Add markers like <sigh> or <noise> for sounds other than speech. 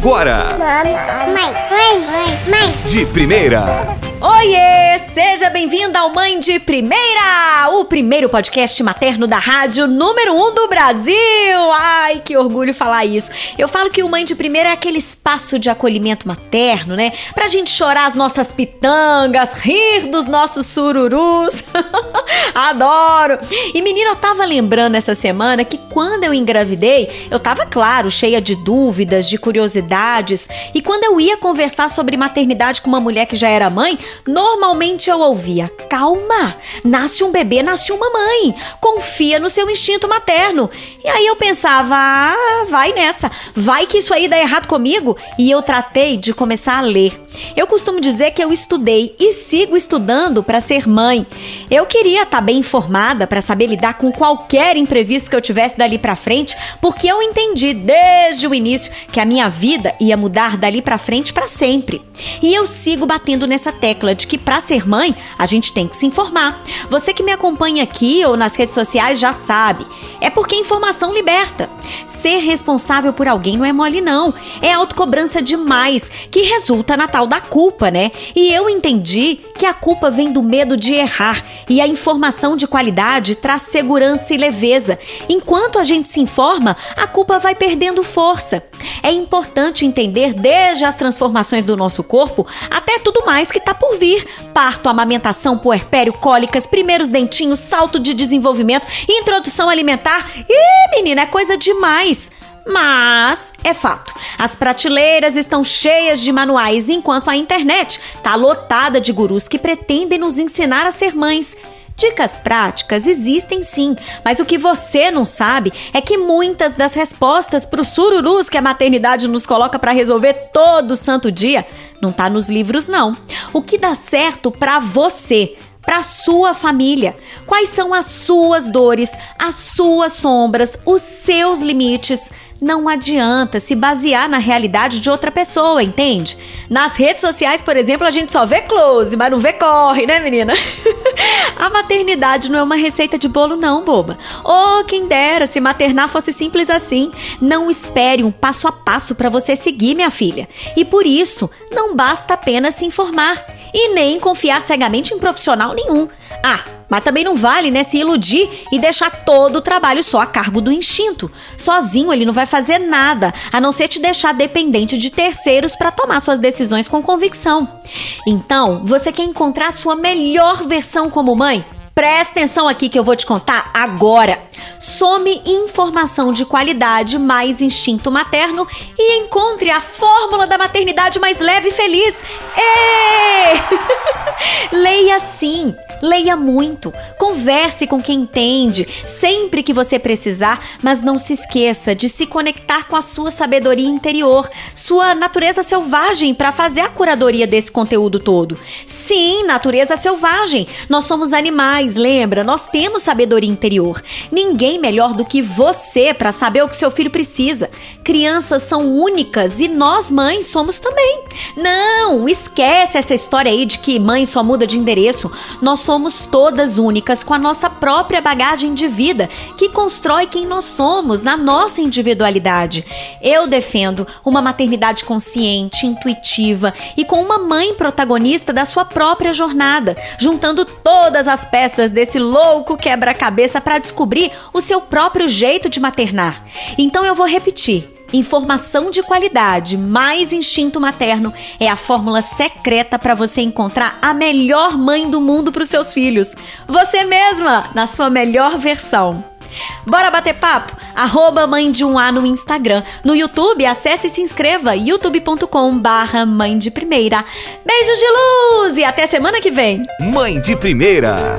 agora. Mãe, mãe, mãe, mãe. De primeira. Oiê! Seja bem-vinda ao Mãe de Primeira, o primeiro podcast materno da rádio número um do Brasil. Ai, que orgulho falar isso. Eu falo que o Mãe de Primeira é aquele espaço de acolhimento materno, né? Pra gente chorar as nossas pitangas, rir dos nossos sururus. <laughs> Adoro! E menina, eu tava lembrando essa semana que quando eu engravidei, eu tava, claro, cheia de dúvidas, de curiosidades. E quando eu ia conversar sobre maternidade com uma mulher que já era mãe, normalmente eu ouvia: calma, nasce um bebê, nasce uma mãe, confia no seu instinto materno. E aí eu pensava: ah, vai nessa, vai que isso aí dá errado comigo. E eu tratei de começar a ler. Eu costumo dizer que eu estudei e sigo estudando para ser mãe. Eu queria estar tá bem informada para saber lidar com qualquer imprevisto que eu tivesse dali para frente, porque eu entendi desde o início que a minha vida ia mudar dali para frente para sempre. E eu sigo batendo nessa tecla de que para ser mãe, a gente tem que se informar. Você que me acompanha aqui ou nas redes sociais já sabe. É porque informação liberta. Ser responsável por alguém não é mole não. É autocobrança demais, que resulta na tal da culpa, né? E eu entendi que a culpa vem do medo de errar e a informação de qualidade traz segurança e leveza. Enquanto a gente se informa, a culpa vai perdendo força. É importante entender desde as transformações do nosso corpo até tudo mais que está por vir: parto, amamentação, puerpério, cólicas, primeiros dentinhos, salto de desenvolvimento, introdução alimentar. Ih, menina, é coisa demais. Mas é fato, as prateleiras estão cheias de manuais, enquanto a internet está lotada de gurus que pretendem nos ensinar a ser mães. Dicas práticas existem sim, mas o que você não sabe é que muitas das respostas para os sururus que a maternidade nos coloca para resolver todo santo dia não tá nos livros não. O que dá certo para você? para sua família. Quais são as suas dores, as suas sombras, os seus limites? Não adianta se basear na realidade de outra pessoa, entende? Nas redes sociais, por exemplo, a gente só vê close, mas não vê corre, né, menina? <laughs> a maternidade não é uma receita de bolo, não, boba. Oh, quem dera se maternar fosse simples assim. Não espere um passo a passo para você seguir, minha filha. E por isso, não basta apenas se informar e nem confiar cegamente em profissional nenhum. Ah, mas também não vale, né, se iludir e deixar todo o trabalho só a cargo do instinto. Sozinho ele não vai fazer nada, a não ser te deixar dependente de terceiros para tomar suas decisões com convicção. Então, você quer encontrar a sua melhor versão como mãe? Presta atenção aqui que eu vou te contar agora. Some informação de qualidade mais instinto materno e encontre a fórmula da maternidade mais leve e feliz. Ê! <laughs> Leia sim Leia muito, converse com quem entende, sempre que você precisar, mas não se esqueça de se conectar com a sua sabedoria interior, sua natureza selvagem para fazer a curadoria desse conteúdo todo. Sim, natureza selvagem. Nós somos animais, lembra? Nós temos sabedoria interior. Ninguém melhor do que você para saber o que seu filho precisa. Crianças são únicas e nós mães somos também. Não, esquece essa história aí de que mãe só muda de endereço. Nós somos todas únicas com a nossa própria bagagem de vida, que constrói quem nós somos na nossa individualidade. Eu defendo uma maternidade consciente, intuitiva e com uma mãe protagonista da sua própria jornada, juntando todas as peças desse louco quebra-cabeça para descobrir o seu próprio jeito de maternar. Então eu vou repetir. Informação de qualidade mais instinto materno é a fórmula secreta para você encontrar a melhor mãe do mundo para os seus filhos. Você mesma, na sua melhor versão. Bora bater papo? Arroba Mãe de um A no Instagram. No YouTube, acesse e se inscreva youtube.com barra Mãe de Primeira. Beijos de luz e até semana que vem. Mãe de Primeira.